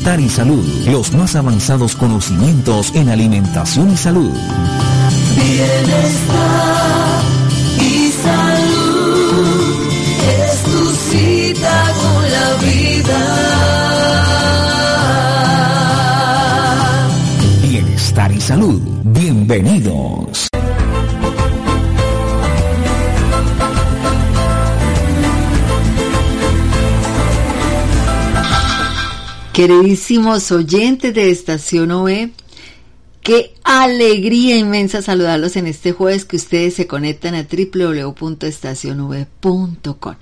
Bienestar y Salud, los más avanzados conocimientos en alimentación y salud. Bienestar Queridísimos oyentes de Estación OE, qué alegría inmensa saludarlos en este jueves que ustedes se conectan a www.estacionove.com,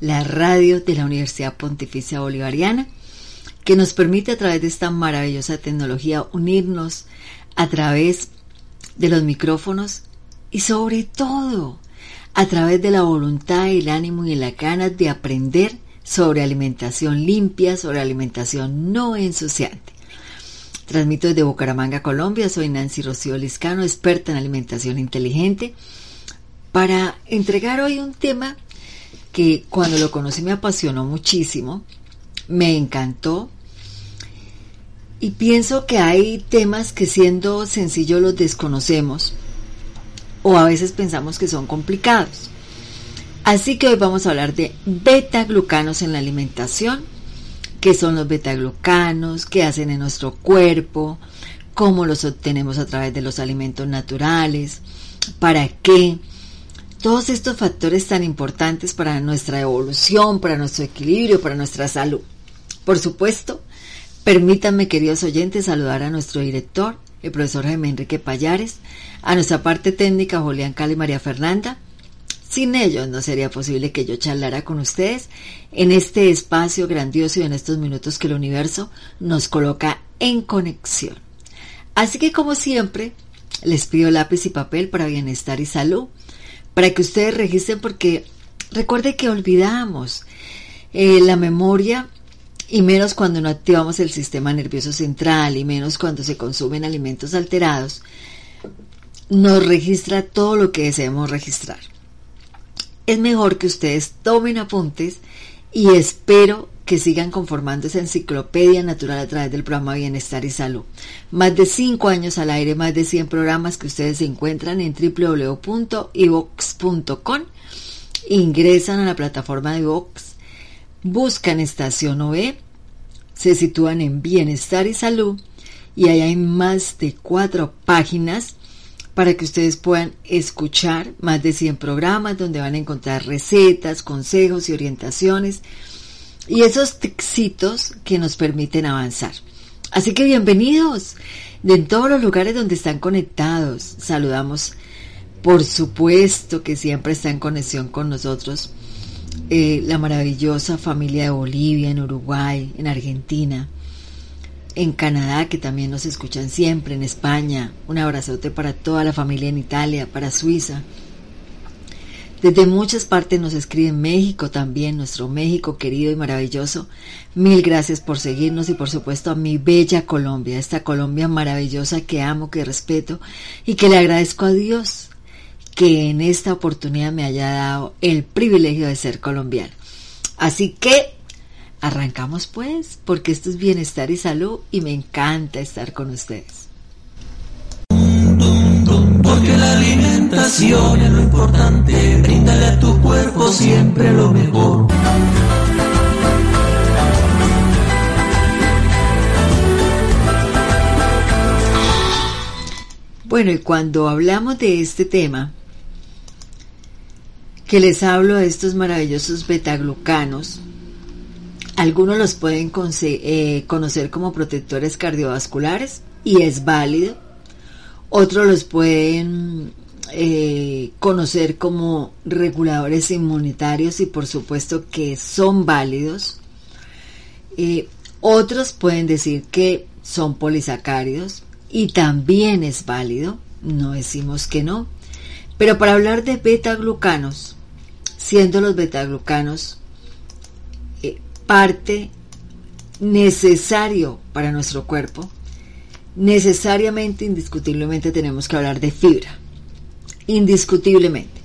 la radio de la Universidad Pontificia Bolivariana, que nos permite a través de esta maravillosa tecnología unirnos a través de los micrófonos y sobre todo a través de la voluntad, el ánimo y la ganas de aprender sobre alimentación limpia, sobre alimentación no ensuciante. Transmito desde Bucaramanga, Colombia. Soy Nancy Rocío Liscano, experta en alimentación inteligente, para entregar hoy un tema que cuando lo conocí me apasionó muchísimo, me encantó y pienso que hay temas que siendo sencillos los desconocemos o a veces pensamos que son complicados. Así que hoy vamos a hablar de beta-glucanos en la alimentación, qué son los beta-glucanos, qué hacen en nuestro cuerpo, cómo los obtenemos a través de los alimentos naturales, para qué. Todos estos factores tan importantes para nuestra evolución, para nuestro equilibrio, para nuestra salud. Por supuesto, permítanme, queridos oyentes, saludar a nuestro director, el profesor Jaime Enrique Payares, a nuestra parte técnica, Julián Cali María Fernanda, sin ellos no sería posible que yo charlara con ustedes en este espacio grandioso y en estos minutos que el universo nos coloca en conexión. Así que como siempre, les pido lápiz y papel para bienestar y salud, para que ustedes registren porque recuerde que olvidamos eh, la memoria y menos cuando no activamos el sistema nervioso central y menos cuando se consumen alimentos alterados, nos registra todo lo que deseemos registrar es mejor que ustedes tomen apuntes y espero que sigan conformando esa enciclopedia natural a través del programa Bienestar y Salud. Más de 5 años al aire, más de 100 programas que ustedes encuentran en www.ivox.com. Ingresan a la plataforma de Vox, buscan Estación OE, se sitúan en Bienestar y Salud y ahí hay más de cuatro páginas para que ustedes puedan escuchar más de 100 programas donde van a encontrar recetas, consejos y orientaciones y esos éxitos que nos permiten avanzar. Así que bienvenidos de todos los lugares donde están conectados. Saludamos, por supuesto que siempre está en conexión con nosotros eh, la maravillosa familia de Bolivia, en Uruguay, en Argentina, en Canadá, que también nos escuchan siempre, en España, un abrazote para toda la familia en Italia, para Suiza. Desde muchas partes nos escribe México también, nuestro México querido y maravilloso. Mil gracias por seguirnos y por supuesto a mi bella Colombia, esta Colombia maravillosa que amo, que respeto y que le agradezco a Dios que en esta oportunidad me haya dado el privilegio de ser colombiano. Así que Arrancamos pues, porque esto es bienestar y salud y me encanta estar con ustedes. Porque la alimentación es lo importante, bríndale a tu cuerpo siempre lo mejor. Bueno, y cuando hablamos de este tema, que les hablo de estos maravillosos betaglucanos, algunos los pueden eh, conocer como protectores cardiovasculares y es válido. Otros los pueden eh, conocer como reguladores inmunitarios y por supuesto que son válidos. Eh, otros pueden decir que son polisacáridos y también es válido, no decimos que no. Pero para hablar de beta-glucanos, siendo los beta-glucanos parte necesario para nuestro cuerpo, necesariamente, indiscutiblemente tenemos que hablar de fibra. Indiscutiblemente.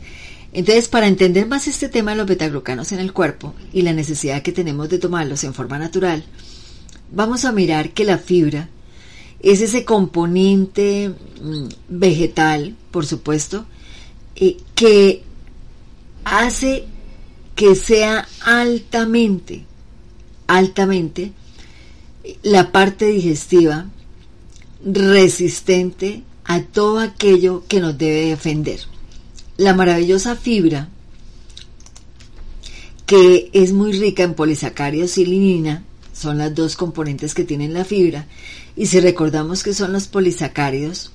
Entonces, para entender más este tema de los betaglucanos en el cuerpo y la necesidad que tenemos de tomarlos en forma natural, vamos a mirar que la fibra es ese componente mm, vegetal, por supuesto, eh, que hace que sea altamente, altamente la parte digestiva resistente a todo aquello que nos debe defender. La maravillosa fibra, que es muy rica en polisacáridos y linina, son las dos componentes que tienen la fibra, y si recordamos que son los polisacáridos,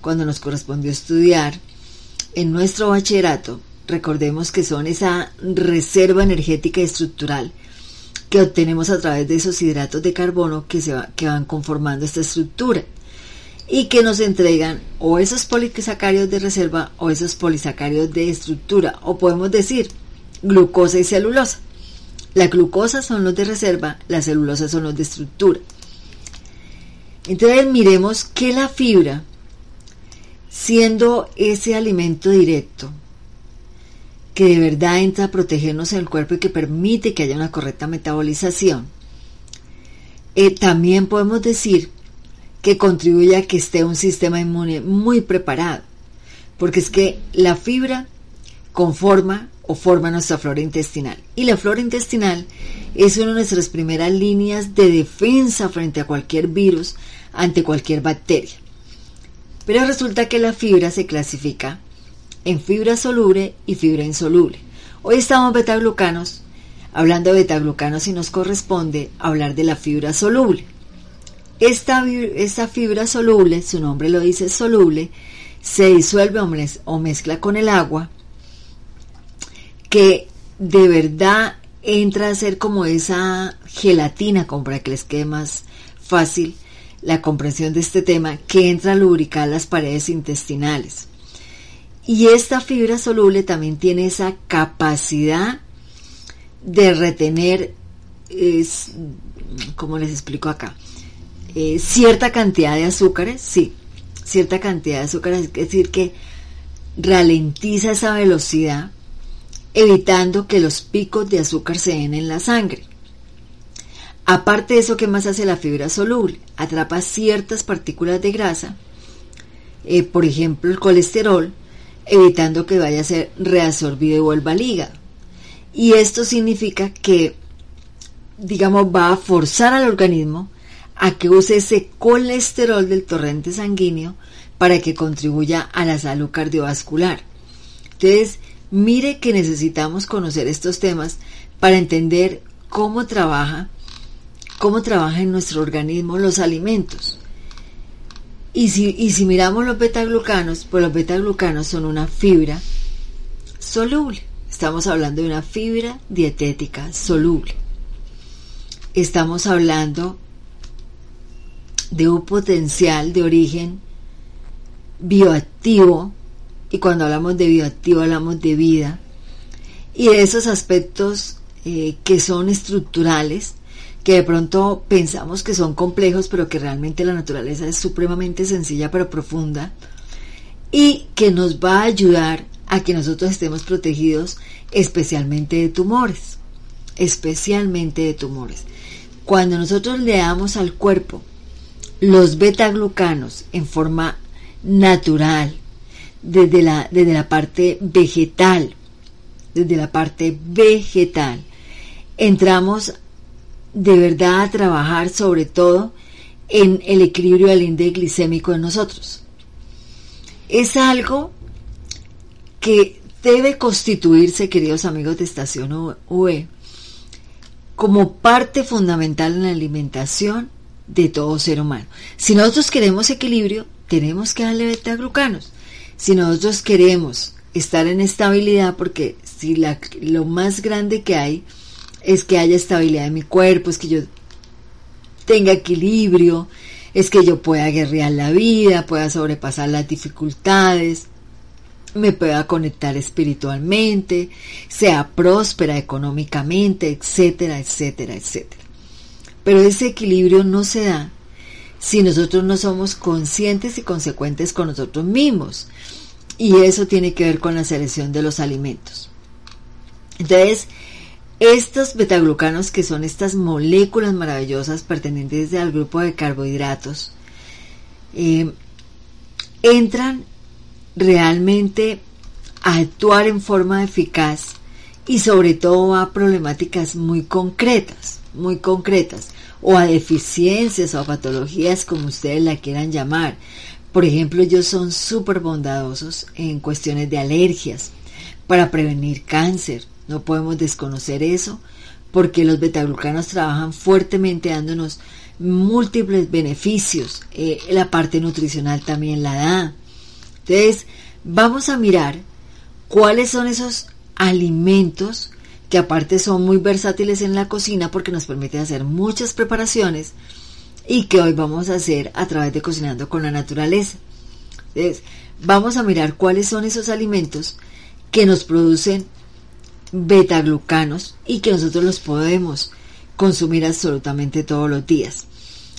cuando nos correspondió estudiar en nuestro bachillerato, recordemos que son esa reserva energética estructural que obtenemos a través de esos hidratos de carbono que, se que van conformando esta estructura y que nos entregan o esos polisacáridos de reserva o esos polisacáridos de estructura, o podemos decir glucosa y celulosa. La glucosa son los de reserva, la celulosa son los de estructura. Entonces miremos que la fibra, siendo ese alimento directo, que de verdad entra a protegernos en el cuerpo y que permite que haya una correcta metabolización, eh, también podemos decir que contribuye a que esté un sistema inmune muy preparado, porque es que la fibra conforma o forma nuestra flora intestinal. Y la flora intestinal es una de nuestras primeras líneas de defensa frente a cualquier virus, ante cualquier bacteria. Pero resulta que la fibra se clasifica en fibra soluble y fibra insoluble. Hoy estamos betaglucanos, hablando de betaglucanos y nos corresponde hablar de la fibra soluble. Esta, fibra soluble, su nombre lo dice soluble, se disuelve o mezcla con el agua que de verdad entra a ser como esa gelatina, como para que les quede más fácil la comprensión de este tema, que entra a lubricar las paredes intestinales. Y esta fibra soluble también tiene esa capacidad de retener, es, como les explico acá, eh, cierta cantidad de azúcares, sí, cierta cantidad de azúcares, es decir, que ralentiza esa velocidad evitando que los picos de azúcar se den en la sangre. Aparte de eso, ¿qué más hace la fibra soluble? Atrapa ciertas partículas de grasa, eh, por ejemplo el colesterol, evitando que vaya a ser reabsorbido y vuelva al hígado. Y esto significa que, digamos, va a forzar al organismo a que use ese colesterol del torrente sanguíneo para que contribuya a la salud cardiovascular. Entonces, Mire que necesitamos conocer estos temas para entender cómo trabaja, cómo trabaja en nuestro organismo los alimentos. Y si, y si miramos los betaglucanos, pues los betaglucanos son una fibra soluble. Estamos hablando de una fibra dietética soluble. Estamos hablando de un potencial de origen bioactivo y cuando hablamos de bioactivo hablamos de vida, y de esos aspectos eh, que son estructurales, que de pronto pensamos que son complejos, pero que realmente la naturaleza es supremamente sencilla pero profunda, y que nos va a ayudar a que nosotros estemos protegidos especialmente de tumores, especialmente de tumores. Cuando nosotros le damos al cuerpo los beta-glucanos en forma natural, desde la, desde la parte vegetal, desde la parte vegetal, entramos de verdad a trabajar sobre todo en el equilibrio del índice glicémico de nosotros. Es algo que debe constituirse, queridos amigos de Estación UE, como parte fundamental en la alimentación de todo ser humano. Si nosotros queremos equilibrio, tenemos que darle beta-glucanos. Si nosotros queremos estar en estabilidad, porque si la, lo más grande que hay es que haya estabilidad en mi cuerpo, es que yo tenga equilibrio, es que yo pueda guerrear la vida, pueda sobrepasar las dificultades, me pueda conectar espiritualmente, sea próspera económicamente, etcétera, etcétera, etcétera. Pero ese equilibrio no se da si nosotros no somos conscientes y consecuentes con nosotros mismos. Y eso tiene que ver con la selección de los alimentos. Entonces, Estos betaglucanos, que son estas moléculas maravillosas pertenecientes al grupo de carbohidratos, eh, entran realmente a actuar en forma eficaz y sobre todo a problemáticas muy concretas, muy concretas, o a deficiencias o a patologías como ustedes la quieran llamar. Por ejemplo, ellos son súper bondadosos en cuestiones de alergias, para prevenir cáncer. No podemos desconocer eso, porque los betaglucanos trabajan fuertemente dándonos múltiples beneficios. Eh, la parte nutricional también la da. Entonces, vamos a mirar cuáles son esos alimentos que aparte son muy versátiles en la cocina porque nos permiten hacer muchas preparaciones y que hoy vamos a hacer a través de Cocinando con la Naturaleza. Entonces, vamos a mirar cuáles son esos alimentos que nos producen betaglucanos y que nosotros los podemos consumir absolutamente todos los días.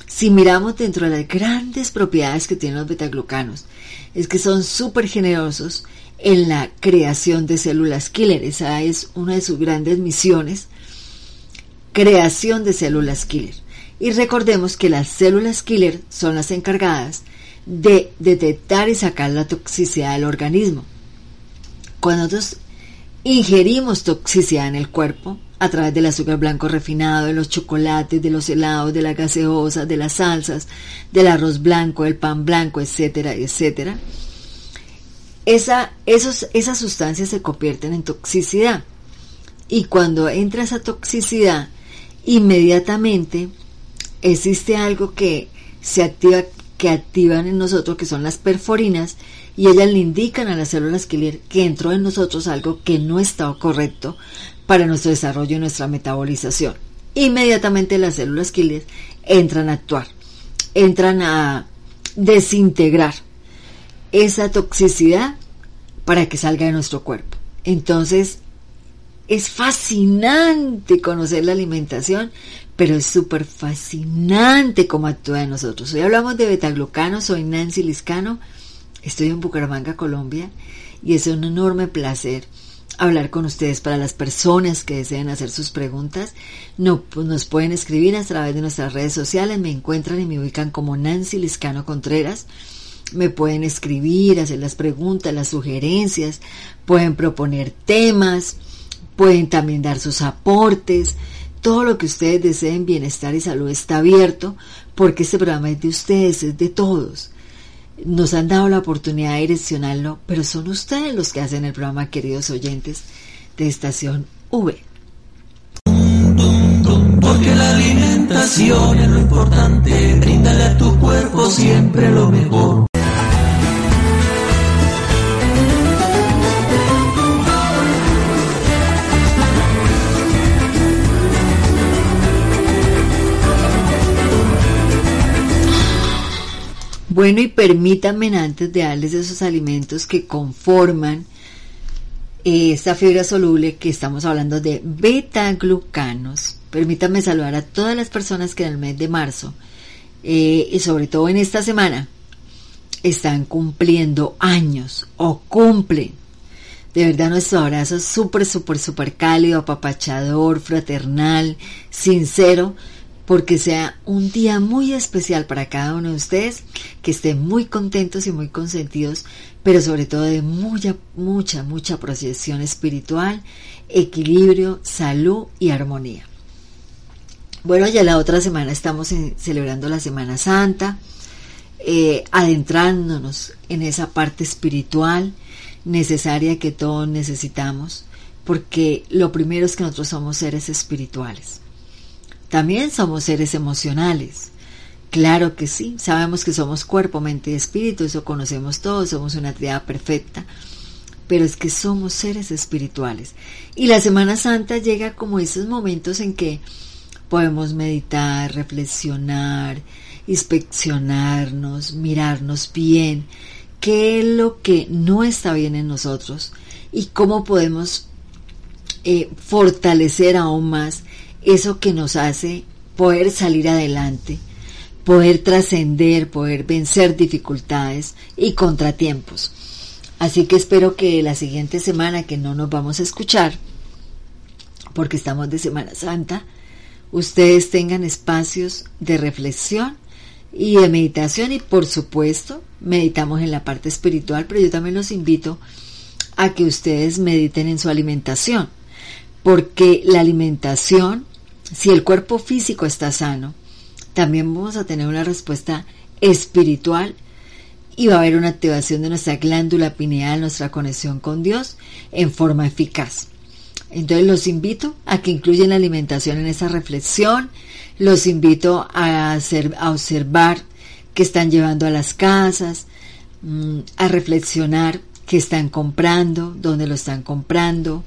Si miramos dentro de las grandes propiedades que tienen los betaglucanos, es que son súper generosos en la creación de células killer. Esa es una de sus grandes misiones, creación de células killer. Y recordemos que las células killer son las encargadas de detectar y sacar la toxicidad del organismo. Cuando nosotros ingerimos toxicidad en el cuerpo, a través del azúcar blanco refinado, de los chocolates, de los helados, de la gaseosa, de las salsas, del arroz blanco, el pan blanco, etcétera, etcétera, esa, esos, esas sustancias se convierten en toxicidad. Y cuando entra esa toxicidad, inmediatamente existe algo que se activa, que activan en nosotros, que son las perforinas, y ellas le indican a las células que, que entró en nosotros algo que no estaba correcto para nuestro desarrollo y nuestra metabolización. Inmediatamente las células killer entran a actuar, entran a desintegrar esa toxicidad para que salga de nuestro cuerpo. Entonces, es fascinante conocer la alimentación, pero es súper fascinante cómo actúa en nosotros. Hoy hablamos de betaglucano, soy Nancy Liscano, estoy en Bucaramanga, Colombia, y es un enorme placer hablar con ustedes para las personas que deseen hacer sus preguntas. No, pues nos pueden escribir a través de nuestras redes sociales, me encuentran y me ubican como Nancy Liscano Contreras me pueden escribir, hacer las preguntas, las sugerencias, pueden proponer temas, pueden también dar sus aportes. Todo lo que ustedes deseen, bienestar y salud está abierto porque este programa es de ustedes, es de todos. Nos han dado la oportunidad de direccionarlo, pero son ustedes los que hacen el programa, queridos oyentes de Estación V. Porque la alimentación es lo importante, bríndale a tu cuerpo siempre lo mejor. Bueno, y permítanme antes de darles esos alimentos que conforman eh, esta fibra soluble que estamos hablando de beta-glucanos, permítanme saludar a todas las personas que en el mes de marzo eh, y sobre todo en esta semana están cumpliendo años o cumplen. De verdad nuestro abrazo es súper, súper, súper cálido, apapachador, fraternal, sincero porque sea un día muy especial para cada uno de ustedes, que estén muy contentos y muy consentidos, pero sobre todo de mucha, mucha, mucha procesión espiritual, equilibrio, salud y armonía. Bueno, ya la otra semana estamos celebrando la Semana Santa, eh, adentrándonos en esa parte espiritual necesaria que todos necesitamos, porque lo primero es que nosotros somos seres espirituales también somos seres emocionales. Claro que sí, sabemos que somos cuerpo, mente y espíritu, eso conocemos todos, somos una triada perfecta, pero es que somos seres espirituales. Y la Semana Santa llega como esos momentos en que podemos meditar, reflexionar, inspeccionarnos, mirarnos bien, qué es lo que no está bien en nosotros y cómo podemos eh, fortalecer aún más eso que nos hace poder salir adelante, poder trascender, poder vencer dificultades y contratiempos. Así que espero que la siguiente semana que no nos vamos a escuchar porque estamos de Semana Santa, ustedes tengan espacios de reflexión y de meditación y por supuesto meditamos en la parte espiritual, pero yo también los invito a que ustedes mediten en su alimentación, porque la alimentación, si el cuerpo físico está sano, también vamos a tener una respuesta espiritual y va a haber una activación de nuestra glándula pineal, nuestra conexión con Dios en forma eficaz. Entonces los invito a que incluyan la alimentación en esa reflexión, los invito a, a observar qué están llevando a las casas, mm, a reflexionar qué están comprando, dónde lo están comprando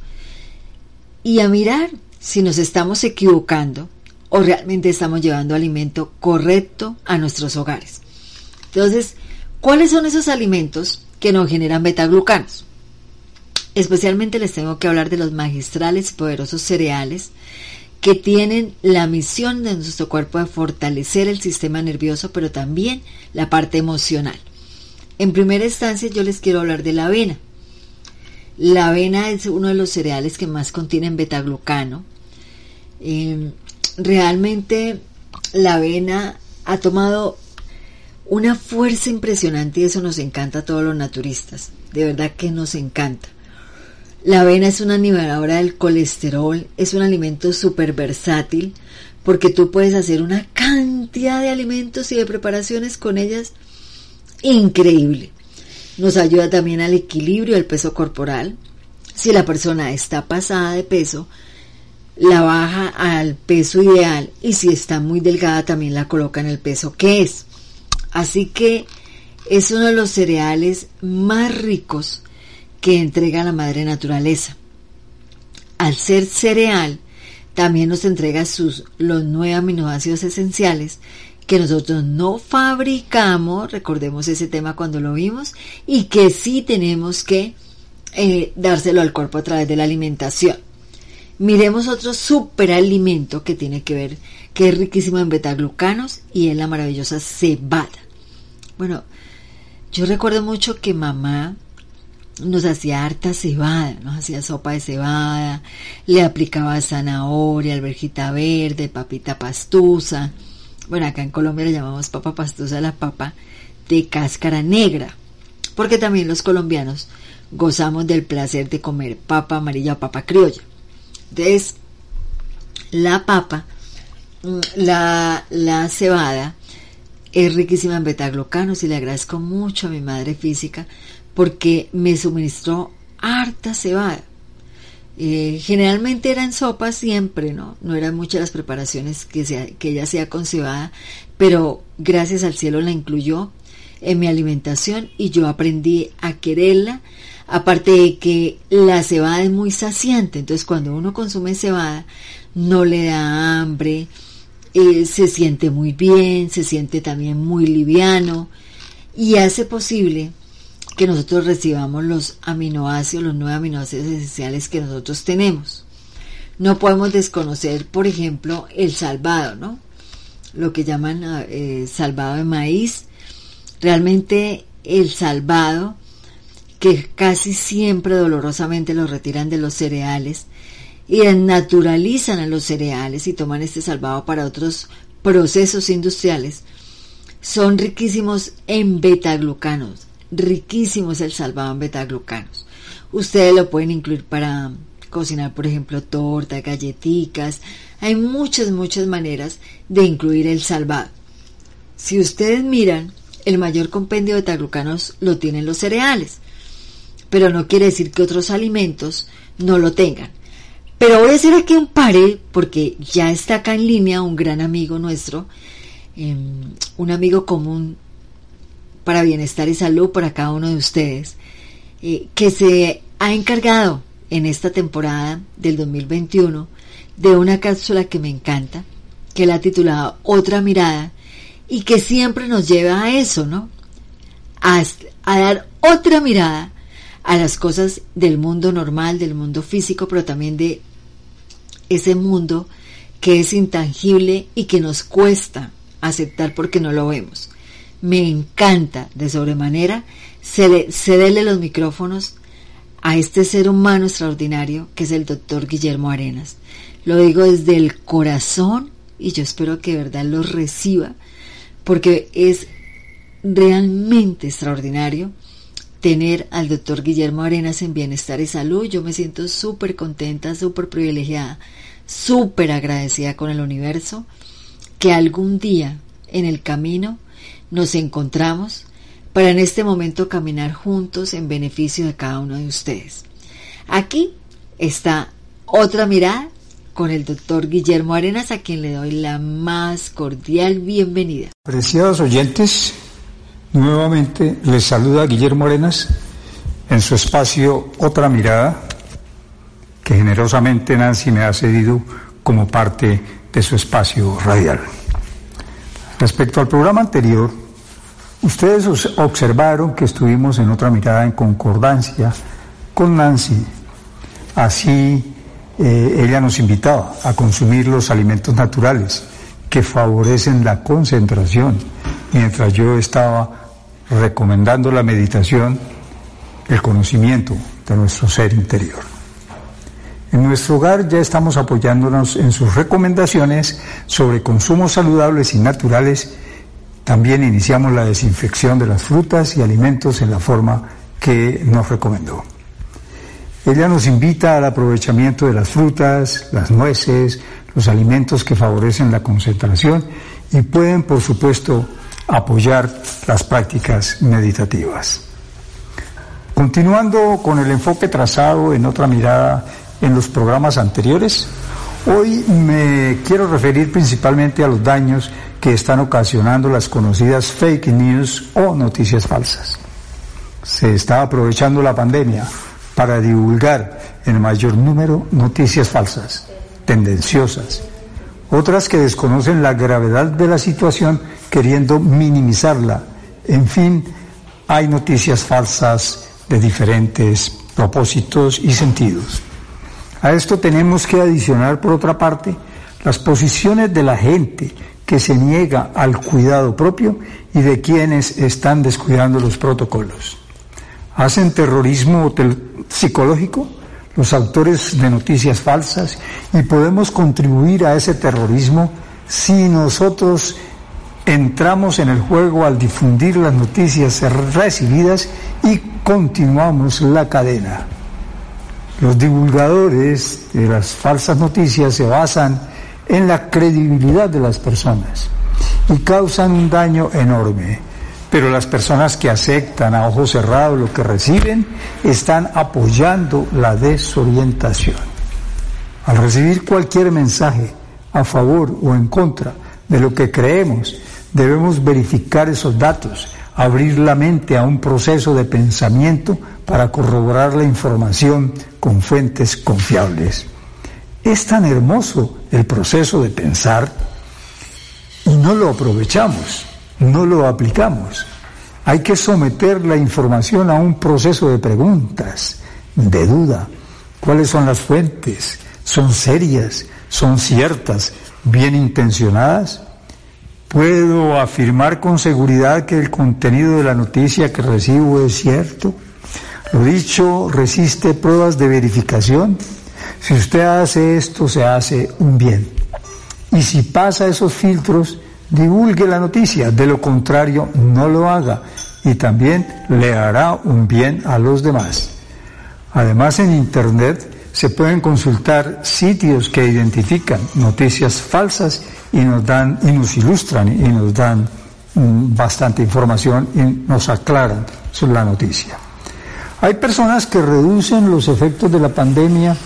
y a mirar si nos estamos equivocando o realmente estamos llevando alimento correcto a nuestros hogares. Entonces, ¿cuáles son esos alimentos que nos generan betaglucanos? Especialmente les tengo que hablar de los magistrales poderosos cereales que tienen la misión de nuestro cuerpo de fortalecer el sistema nervioso, pero también la parte emocional. En primera instancia yo les quiero hablar de la avena. La avena es uno de los cereales que más contienen betaglucano. Eh, realmente la avena ha tomado una fuerza impresionante y eso nos encanta a todos los naturistas. De verdad que nos encanta. La avena es una niveladora del colesterol, es un alimento súper versátil porque tú puedes hacer una cantidad de alimentos y de preparaciones con ellas increíble. Nos ayuda también al equilibrio del peso corporal. Si la persona está pasada de peso, la baja al peso ideal y si está muy delgada también la coloca en el peso que es. Así que es uno de los cereales más ricos que entrega la madre naturaleza. Al ser cereal, también nos entrega sus, los nueve aminoácidos esenciales que nosotros no fabricamos, recordemos ese tema cuando lo vimos, y que sí tenemos que eh, dárselo al cuerpo a través de la alimentación. Miremos otro superalimento que tiene que ver, que es riquísimo en betaglucanos y es la maravillosa cebada. Bueno, yo recuerdo mucho que mamá nos hacía harta cebada, nos hacía sopa de cebada, le aplicaba zanahoria, alberjita verde, papita pastusa. Bueno, acá en Colombia le llamamos papa pastusa la papa de cáscara negra, porque también los colombianos gozamos del placer de comer papa amarilla o papa criolla. Entonces, la papa, mm, la, la cebada, es riquísima en betaglucanos y le agradezco mucho a mi madre física porque me suministró harta cebada. Eh, generalmente era en sopa siempre, ¿no? No eran muchas las preparaciones que, que ella hacía con cebada, pero gracias al cielo la incluyó en mi alimentación y yo aprendí a quererla. Aparte de que la cebada es muy saciante, entonces cuando uno consume cebada no le da hambre, eh, se siente muy bien, se siente también muy liviano y hace posible que nosotros recibamos los aminoácidos, los nueve aminoácidos esenciales que nosotros tenemos. No podemos desconocer, por ejemplo, el salvado, ¿no? Lo que llaman eh, salvado de maíz. Realmente el salvado, que casi siempre dolorosamente lo retiran de los cereales y naturalizan a los cereales y toman este salvado para otros procesos industriales, son riquísimos en betaglucanos, riquísimo es el salvado en betaglucanos. Ustedes lo pueden incluir para cocinar, por ejemplo, torta, galletitas. Hay muchas, muchas maneras de incluir el salvado. Si ustedes miran, el mayor compendio de betaglucanos lo tienen los cereales, pero no quiere decir que otros alimentos no lo tengan. Pero voy a hacer aquí un pare porque ya está acá en línea un gran amigo nuestro, em, un amigo común para bienestar y salud para cada uno de ustedes, eh, que se ha encargado en esta temporada del 2021 de una cápsula que me encanta, que la ha titulado Otra mirada y que siempre nos lleva a eso, ¿no? A, a dar otra mirada a las cosas del mundo normal, del mundo físico, pero también de ese mundo que es intangible y que nos cuesta aceptar porque no lo vemos me encanta de sobremanera cederle los micrófonos a este ser humano extraordinario que es el doctor Guillermo Arenas. Lo digo desde el corazón y yo espero que de verdad lo reciba porque es realmente extraordinario tener al doctor Guillermo Arenas en bienestar y salud. Yo me siento súper contenta, súper privilegiada, súper agradecida con el universo que algún día en el camino nos encontramos para en este momento caminar juntos en beneficio de cada uno de ustedes. Aquí está otra mirada con el doctor Guillermo Arenas, a quien le doy la más cordial bienvenida. Preciados oyentes, nuevamente les saluda Guillermo Arenas en su espacio Otra Mirada, que generosamente Nancy me ha cedido como parte de su espacio radial. Respecto al programa anterior, ustedes observaron que estuvimos en otra mirada en concordancia con Nancy. Así eh, ella nos invitaba a consumir los alimentos naturales que favorecen la concentración, mientras yo estaba recomendando la meditación, el conocimiento de nuestro ser interior. En nuestro hogar ya estamos apoyándonos en sus recomendaciones sobre consumos saludables y naturales. También iniciamos la desinfección de las frutas y alimentos en la forma que nos recomendó. Ella nos invita al aprovechamiento de las frutas, las nueces, los alimentos que favorecen la concentración y pueden, por supuesto, apoyar las prácticas meditativas. Continuando con el enfoque trazado en otra mirada en los programas anteriores, hoy me quiero referir principalmente a los daños que están ocasionando las conocidas fake news o noticias falsas. Se está aprovechando la pandemia para divulgar en mayor número noticias falsas, tendenciosas, otras que desconocen la gravedad de la situación queriendo minimizarla. En fin, hay noticias falsas de diferentes propósitos y sentidos. A esto tenemos que adicionar, por otra parte, las posiciones de la gente que se niega al cuidado propio y de quienes están descuidando los protocolos. Hacen terrorismo psicológico los autores de noticias falsas y podemos contribuir a ese terrorismo si nosotros entramos en el juego al difundir las noticias recibidas y continuamos la cadena. Los divulgadores de las falsas noticias se basan en la credibilidad de las personas y causan un daño enorme. Pero las personas que aceptan a ojos cerrados lo que reciben están apoyando la desorientación. Al recibir cualquier mensaje a favor o en contra de lo que creemos, debemos verificar esos datos, abrir la mente a un proceso de pensamiento para corroborar la información con fuentes confiables. Es tan hermoso el proceso de pensar y no lo aprovechamos no lo aplicamos. Hay que someter la información a un proceso de preguntas, de duda. ¿Cuáles son las fuentes? ¿Son serias? ¿Son ciertas? ¿Bien intencionadas? ¿Puedo afirmar con seguridad que el contenido de la noticia que recibo es cierto? Lo dicho resiste pruebas de verificación. Si usted hace esto, se hace un bien. Y si pasa esos filtros, divulgue la noticia, de lo contrario no lo haga y también le hará un bien a los demás. Además en Internet se pueden consultar sitios que identifican noticias falsas y nos dan y nos ilustran y nos dan mm, bastante información y nos aclaran sobre la noticia. Hay personas que reducen los efectos de la pandemia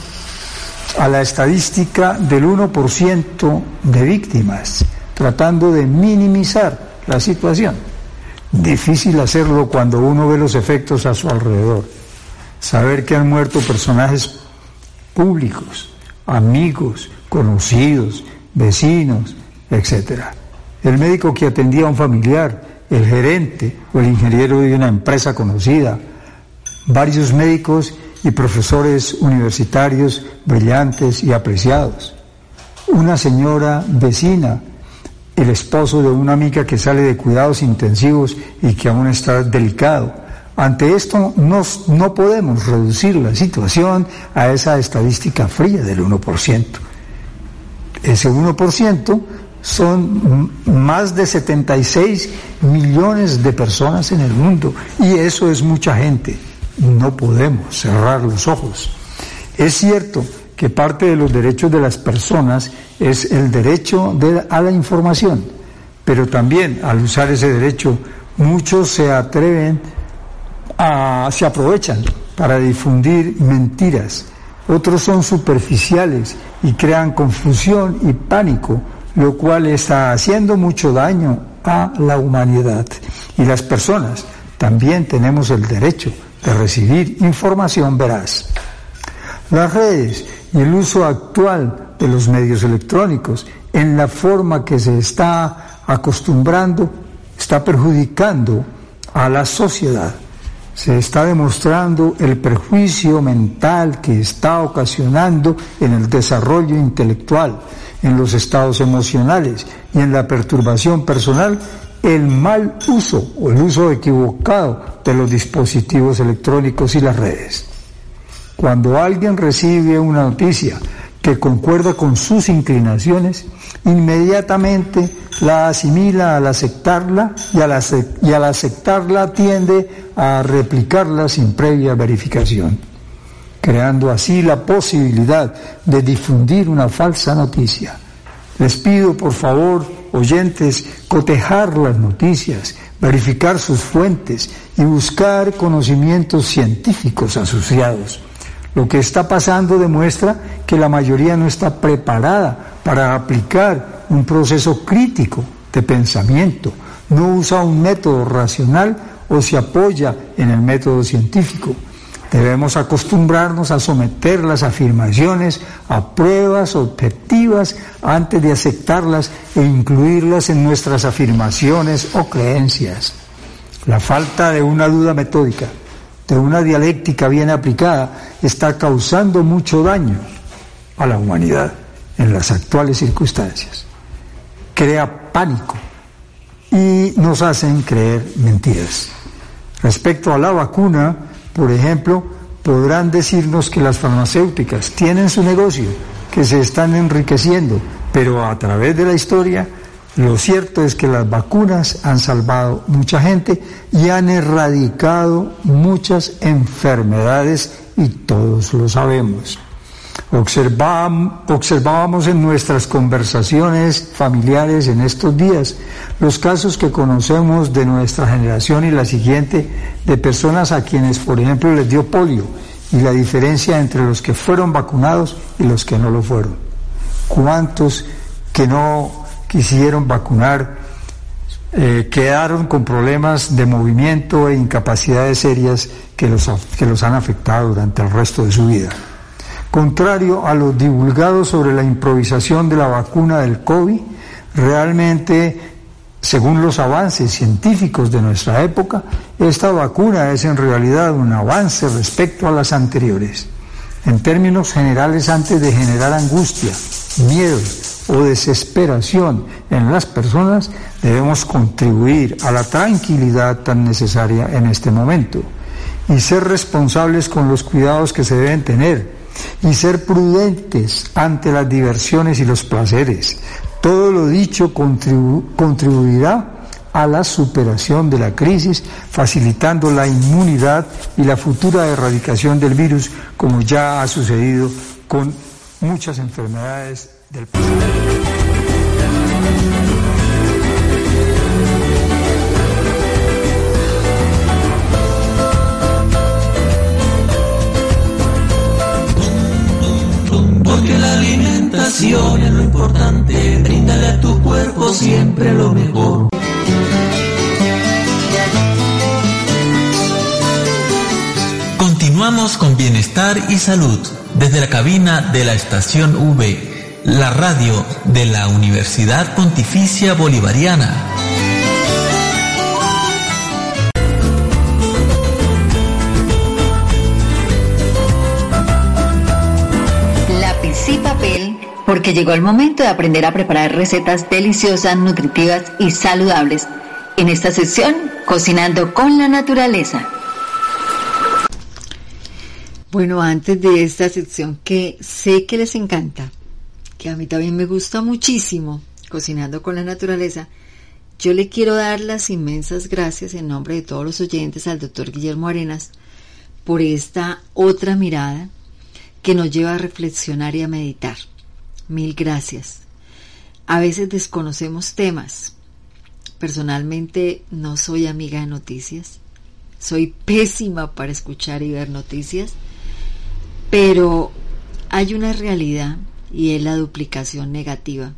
a la estadística del 1% de víctimas tratando de minimizar la situación. Difícil hacerlo cuando uno ve los efectos a su alrededor. Saber que han muerto personajes públicos, amigos, conocidos, vecinos, etc. El médico que atendía a un familiar, el gerente o el ingeniero de una empresa conocida, varios médicos y profesores universitarios brillantes y apreciados, una señora vecina el esposo de una amiga que sale de cuidados intensivos y que aún está delicado, Ante esto no podemos reducir la situación a esa estadística fría del 1%. Ese 1% son más de 76 millones de personas en el mundo y eso es mucha gente. No podemos cerrar los ojos. Es cierto que parte de los derechos de las personas es el derecho a la información, pero también al usar ese derecho muchos se atreven a, se aprovechan para difundir mentiras. Otros son superficiales y crean confusión y pánico lo cual está haciendo mucho daño a la humanidad. Y las personas también tenemos el derecho de recibir información veraz. Las redes y el uso actual de los medios electrónicos en la forma que se está acostumbrando está perjudicando a la sociedad. Se está demostrando el perjuicio mental que está ocasionando en el desarrollo intelectual en los estados emocionales y en la perturbación personal el mal uso o el uso equivocado de los dispositivos electrónicos y las redes. Cuando alguien recibe una noticia que concuerda con sus inclinaciones, inmediatamente la asimila al aceptarla y al, y al aceptarla tiende a replicarla sin previa verificación creando así la posibilidad de difundir una falsa noticia. Les pido, por favor, oyentes, cotejar las noticias, verificar sus fuentes y buscar conocimientos científicos asociados. Lo que está pasando demuestra que la mayoría no está preparada para aplicar un proceso crítico de pensamiento, no usa un método racional o se apoya en el método científico. Debemos acostumbrarnos a someter las afirmaciones a pruebas objetivas antes de aceptarlas e incluirlas en nuestras afirmaciones o creencias. La falta de una duda metódica, de una dialéctica bien aplicada, está causando mucho daño a la humanidad en las actuales circunstancias. Crea pánico y nos hacen creer mentiras. Respecto a la vacuna, por ejemplo, podrán decirnos que las farmacéuticas tienen su negocio, que se están enriqueciendo, pero a través de la historia, lo cierto es que las vacunas han salvado mucha gente y han erradicado muchas enfermedades y todos lo sabemos. Observábamos en nuestras conversaciones familiares en estos días los casos que conocemos de nuestra generación y la siguiente de personas a quienes, por ejemplo, les dio polio y la diferencia entre los que fueron vacunados y los que no lo fueron. ¿Cuántos que no quisieron vacunar eh, quedaron con problemas de movimiento e incapacidades serias que los, que los han afectado durante el resto de su vida? Contrario a lo divulgado sobre la improvisación de la vacuna del COVID, realmente, según los avances científicos de nuestra época, esta vacuna es en realidad un avance respecto a las anteriores. En términos generales, antes de generar angustia, miedo o desesperación en las personas, debemos contribuir a la tranquilidad tan necesaria en este momento y ser responsables con los cuidados que se deben tener y ser prudentes ante las diversiones y los placeres. Todo lo dicho contribuirá a la superación de la crisis, facilitando la inmunidad y la futura erradicación del virus, como ya ha sucedido con muchas enfermedades del pasado. Salud desde la cabina de la estación V, la radio de la Universidad Pontificia Bolivariana. porque llegó el momento de aprender a preparar recetas deliciosas, nutritivas y saludables. En esta sesión, Cocinando con la Naturaleza. Bueno, antes de esta sección que sé que les encanta, que a mí también me gusta muchísimo, cocinando con la naturaleza, yo le quiero dar las inmensas gracias en nombre de todos los oyentes al doctor Guillermo Arenas por esta otra mirada que nos lleva a reflexionar y a meditar. Mil gracias. A veces desconocemos temas. Personalmente no soy amiga de noticias. Soy pésima para escuchar y ver noticias pero hay una realidad y es la duplicación negativa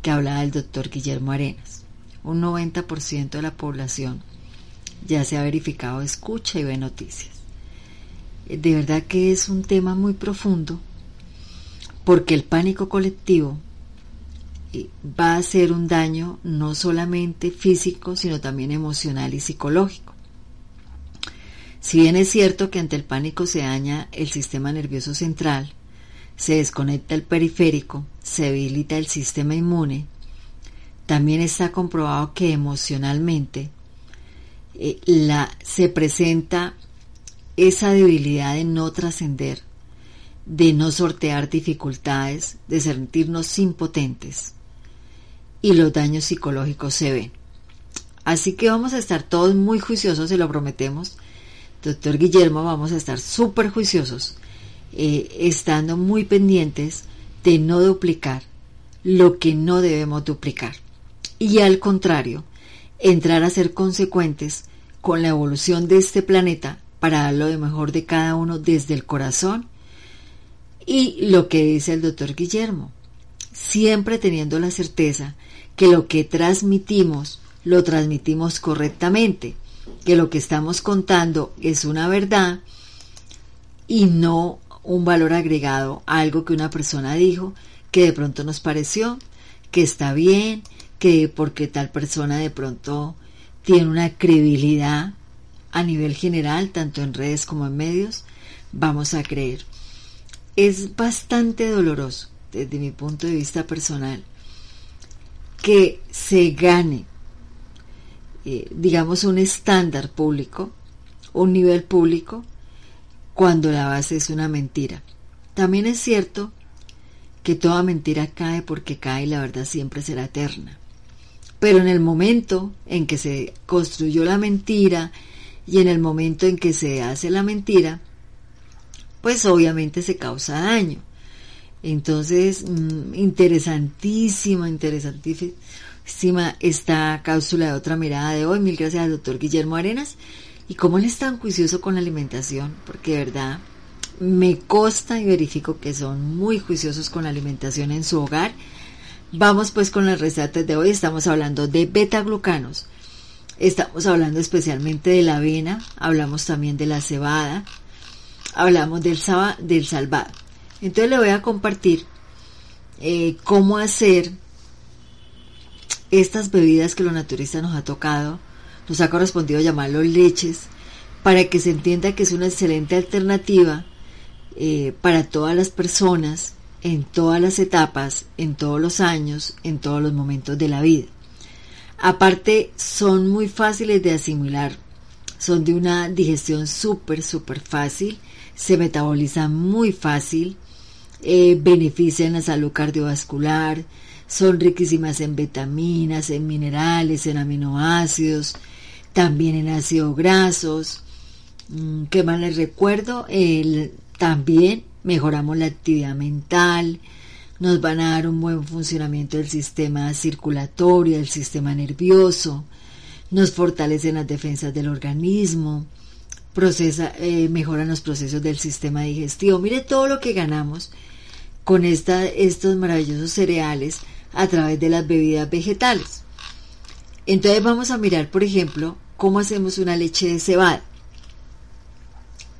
que hablaba el doctor Guillermo Arenas. Un 90% de la población ya se ha verificado escucha y ve noticias. De verdad que es un tema muy profundo porque el pánico colectivo eh, va a hacer un daño no solamente físico, sino también emocional y psicológico. Si bien es cierto que ante el pánico se daña el sistema nervioso central, se desconecta el periférico, se debilita el sistema inmune, también está comprobado que emocionalmente eh, la, se presenta esa debilidad de no trascender, de no sortear dificultades, de sentirnos impotentes y los daños psicológicos se ven. Así que vamos a estar todos muy juiciosos, se lo prometemos, doctor Guillermo, vamos a estar súper juiciosos, eh, estando muy pendientes de no duplicar lo que no debemos duplicar. Y al contrario, entrar a ser consecuentes con la evolución de este planeta para dar lo mejor de cada uno desde el corazón y lo que dice el doctor Guillermo, siempre teniendo la certeza que lo que transmitimos lo transmitimos correctamente que lo que estamos contando es una verdad y no un valor agregado a algo que una persona dijo que de pronto nos pareció que está bien, que porque tal persona de pronto tiene una credibilidad a nivel general, tanto en redes como en medios, vamos a creer. Es bastante doloroso, desde mi punto de vista personal, que se gane eh, digamos, un estándar público, un nivel público, cuando la base es una mentira. También es cierto que toda mentira cae porque cae y la verdad siempre será eterna. Pero en el momento en que se construyó la mentira y en el momento en que se hace la mentira, pues obviamente se causa daño. Entonces, mm, interesantísimo, interesantísimo esta cápsula de otra mirada de hoy. Mil gracias al doctor Guillermo Arenas. ¿Y cómo él es tan juicioso con la alimentación? Porque de verdad me consta y verifico que son muy juiciosos con la alimentación en su hogar. Vamos pues con las recetas de hoy. Estamos hablando de beta-glucanos. Estamos hablando especialmente de la avena. Hablamos también de la cebada. Hablamos del, del salvado. Entonces le voy a compartir eh, cómo hacer estas bebidas que los naturistas nos ha tocado, nos ha correspondido llamarlos leches, para que se entienda que es una excelente alternativa eh, para todas las personas, en todas las etapas, en todos los años, en todos los momentos de la vida. Aparte, son muy fáciles de asimilar, son de una digestión súper, súper fácil, se metabolizan muy fácil, eh, benefician la salud cardiovascular, son riquísimas en vitaminas, en minerales, en aminoácidos, también en ácidos grasos. Mm, ¿Qué más les recuerdo? También mejoramos la actividad mental, nos van a dar un buen funcionamiento del sistema circulatorio, del sistema nervioso, nos fortalecen las defensas del organismo, eh, mejoran los procesos del sistema digestivo. Mire todo lo que ganamos con esta, estos maravillosos cereales a través de las bebidas vegetales. Entonces vamos a mirar, por ejemplo, cómo hacemos una leche de cebada.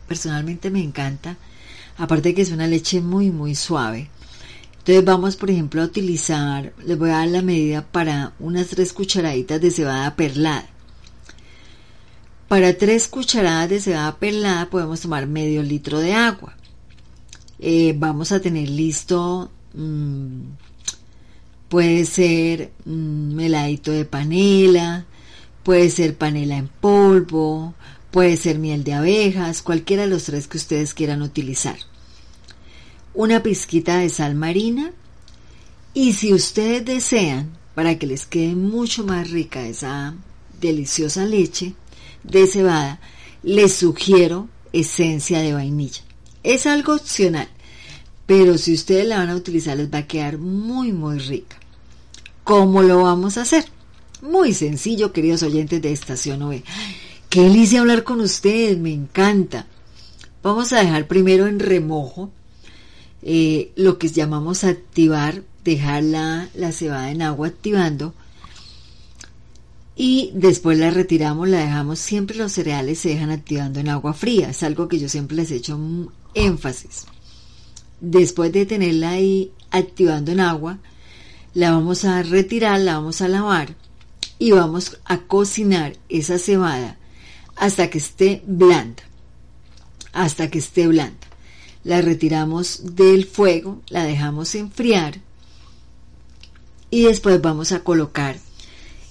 Personalmente me encanta, aparte que es una leche muy, muy suave. Entonces vamos, por ejemplo, a utilizar, les voy a dar la medida para unas tres cucharaditas de cebada perlada. Para tres cucharadas de cebada perlada podemos tomar medio litro de agua. Eh, vamos a tener listo mm, Puede ser un mm, heladito de panela, puede ser panela en polvo, Puede ser miel de abejas, cualquiera de los tres que ustedes quieran utilizar. Una pizquita de sal marina y si ustedes desean, para que les quede mucho más rica esa deliciosa leche de cebada, les sugiero esencia de vainilla. Es algo opcional, pero si ustedes la van a utilizar les va a quedar muy muy rica. ¿Cómo lo vamos a hacer? Muy sencillo, queridos oyentes de Estación OE. Qué delicia hablar con ustedes, me encanta. Vamos a dejar primero en remojo eh, lo que llamamos activar, dejar la, la cebada en agua activando y después la retiramos, la dejamos, siempre los cereales se dejan activando en agua fría, es algo que yo siempre les he hecho énfasis. Después de tenerla ahí activando en agua, la vamos a retirar, la vamos a lavar y vamos a cocinar esa cebada hasta que esté blanda. Hasta que esté blanda. La retiramos del fuego, la dejamos enfriar y después vamos a colocar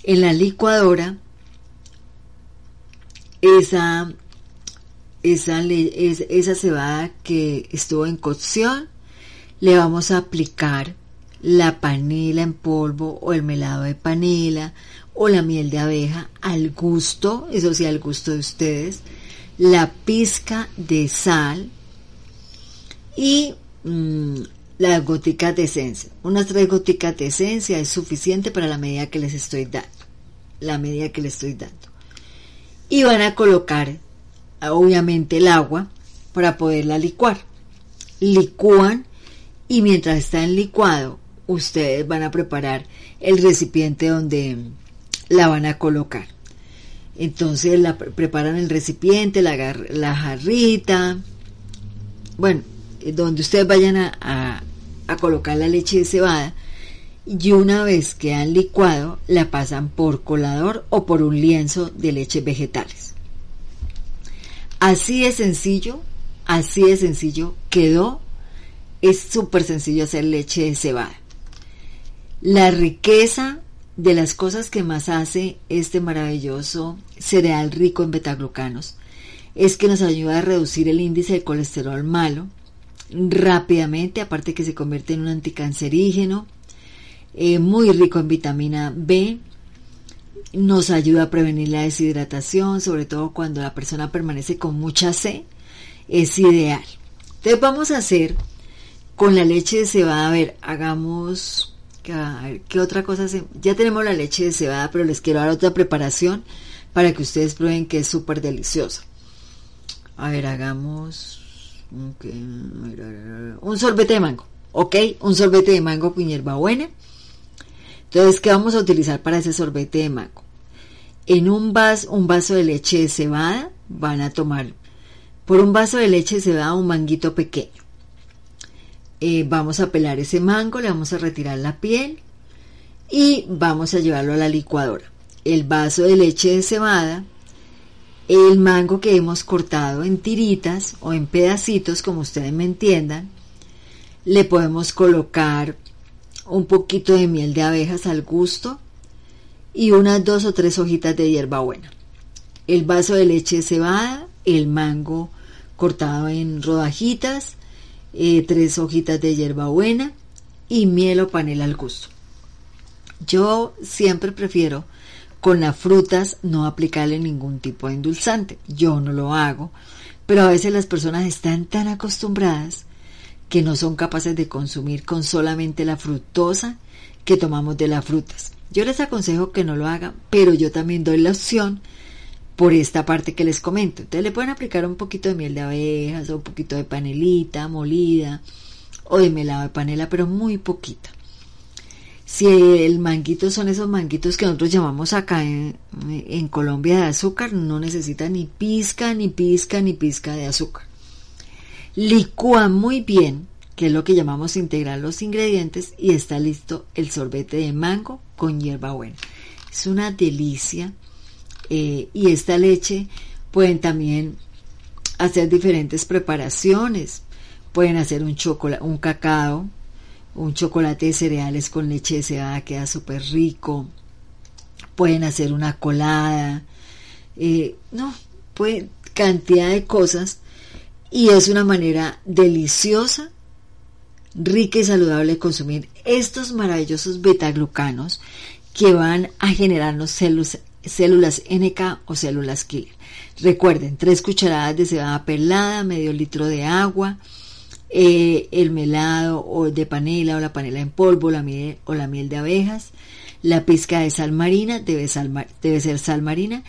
en la licuadora esa, esa, esa cebada que estuvo en cocción. Le vamos a aplicar la panela en polvo o el melado de panela o la miel de abeja al gusto, eso sí, al gusto de ustedes, la pizca de sal y mm, las goticas de esencia. Unas tres goticas de esencia es suficiente para la medida que les estoy dando. La medida que les estoy dando. Y van a colocar, obviamente, el agua para poderla licuar. Licúan y mientras está en licuado, ustedes van a preparar el recipiente donde la van a colocar. Entonces la preparan el recipiente, la, jarrita, bueno, eh, donde ustedes vayan a, a, colocar la leche de cebada y una vez que han licuado la pasan por colador o por un lienzo de leches vegetales. Así de sencillo, así de sencillo quedó. Es súper sencillo hacer leche de cebada. La riqueza de las cosas que más hace este maravilloso cereal rico en betaglucanos es que nos ayuda a reducir el índice de colesterol malo rápidamente, aparte que se convierte en un anticancerígeno, eh, muy rico en vitamina B, nos ayuda a prevenir la deshidratación, sobre todo cuando la persona permanece con mucha sed, es ideal. Entonces vamos a hacer con la leche de cebada, a ver, hagamos ¿qué otra cosa Ya tenemos la leche de cebada, pero les quiero dar otra preparación para que ustedes prueben que es súper deliciosa. A ver, hagamos un sorbete de mango, ¿ok? Un sorbete de mango con hierbabuena. Entonces, ¿qué vamos a utilizar para ese sorbete de mango? En un vaso, un vaso de leche de cebada van a tomar por un vaso de leche de cebada un manguito pequeño eh, vamos a pelar ese mango, le vamos a retirar la piel y vamos a llevarlo a la licuadora. El vaso de leche de cebada, el mango que hemos cortado en tiritas o en pedacitos, como ustedes me entiendan, le podemos colocar un poquito de miel de abejas al gusto y unas dos o tres hojitas de hierbabuena. El vaso de leche de cebada, el mango cortado en rodajitas, eh, tres hojitas de hierbabuena y miel o panela al gusto. Yo siempre prefiero con las frutas no aplicarle ningún tipo de endulzante. Yo no lo hago, pero a veces las personas están tan acostumbradas que no son capaces de consumir con solamente la fructosa que tomamos de las frutas. Yo les aconsejo que no lo hagan, pero yo también doy la opción por esta parte que les comento. Entonces le pueden aplicar un poquito de miel de abejas o un poquito de panelita molida o de melado de panela, pero muy poquita. Si el manguito son esos manguitos que nosotros llamamos acá en, en Colombia de azúcar, no necesita ni pizca, ni pizca, ni pizca de azúcar. Licúa muy bien, que es lo que llamamos integrar los ingredientes, y está listo el sorbete de mango con hierbabuena. Es una delicia eh, y esta leche pueden también hacer diferentes preparaciones. Pueden hacer un chocolate, un cacao, un chocolate de cereales con leche de cebada, queda súper rico. Pueden hacer una colada. Eh, no, pues, cantidad de cosas y es una manera deliciosa, rica y saludable de consumir estos maravillosos betaglucanos que van a generarnos células, células NK o células killer. Recuerden, tres cucharadas de cebada pelada, medio litro de agua, eh, el melado o de panela o la panela en polvo la miel, o la miel de abejas, la pizca de sal marina, debe, debe ser sal marina,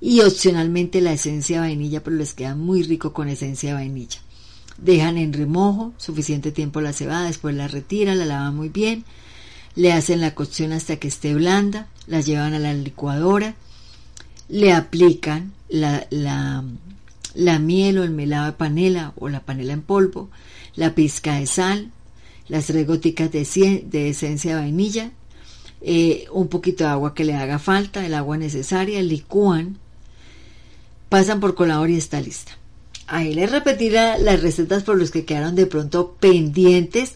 y opcionalmente la esencia de vainilla, pero les queda muy rico con esencia de vainilla. Dejan en remojo suficiente tiempo la cebada, después la retiran, la lavan muy bien, le hacen la cocción hasta que esté blanda, la llevan a la licuadora, le aplican la, la, la miel o el melado de panela o la panela en polvo, la pizca de sal, las tres goticas de, de esencia de vainilla, eh, un poquito de agua que le haga falta, el agua necesaria, licúan, pasan por colador y está lista. Ahí les repetiré las recetas por los que quedaron de pronto pendientes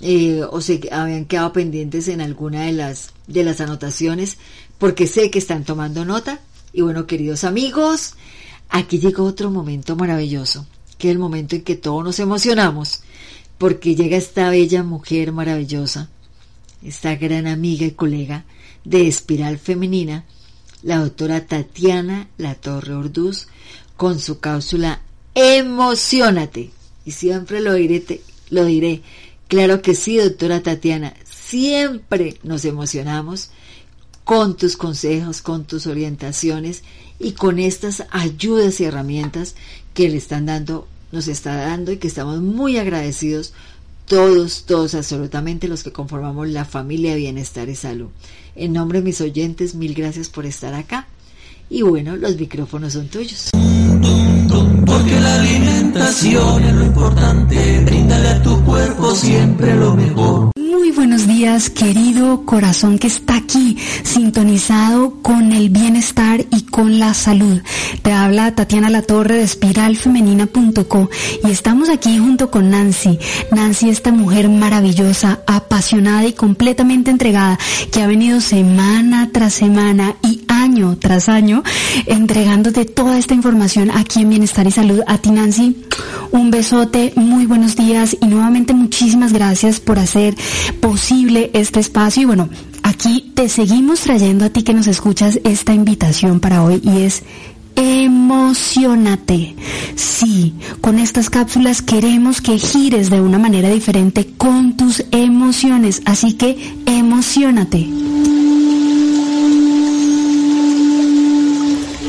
eh, o se habían quedado pendientes en alguna de las, de las anotaciones porque sé que están tomando nota. Y bueno, queridos amigos, aquí llegó otro momento maravilloso, que es el momento en que todos nos emocionamos porque llega esta bella mujer maravillosa, esta gran amiga y colega de Espiral Femenina, la doctora Tatiana La Torre Orduz, con su cápsula Emocionate. Y siempre lo diré, lo diré, Claro que sí, doctora Tatiana, siempre nos emocionamos con tus consejos, con tus orientaciones y con estas ayudas y herramientas que le están dando, nos está dando y que estamos muy agradecidos todos, todos, absolutamente los que conformamos la familia Bienestar y Salud. En nombre de mis oyentes, mil gracias por estar acá. Y bueno, los micrófonos son tuyos. Porque la alimentación es lo importante, bríndale a tu cuerpo siempre lo mejor. Muy buenos días, querido corazón que está aquí, sintonizado con el bienestar y con la salud. Te habla Tatiana Latorre de espiralfemenina.co y estamos aquí junto con Nancy. Nancy, esta mujer maravillosa, apasionada y completamente entregada, que ha venido semana tras semana y año tras año entregándote toda esta información aquí en Bienestar y Salud. A ti, Nancy, un besote, muy buenos días y nuevamente muchísimas gracias por hacer posible este espacio. Y bueno, aquí te seguimos trayendo a ti que nos escuchas esta invitación para hoy y es emocionate. Sí, con estas cápsulas queremos que gires de una manera diferente con tus emociones, así que emocionate.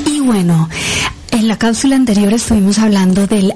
Y bueno, en la cápsula anterior estuvimos hablando del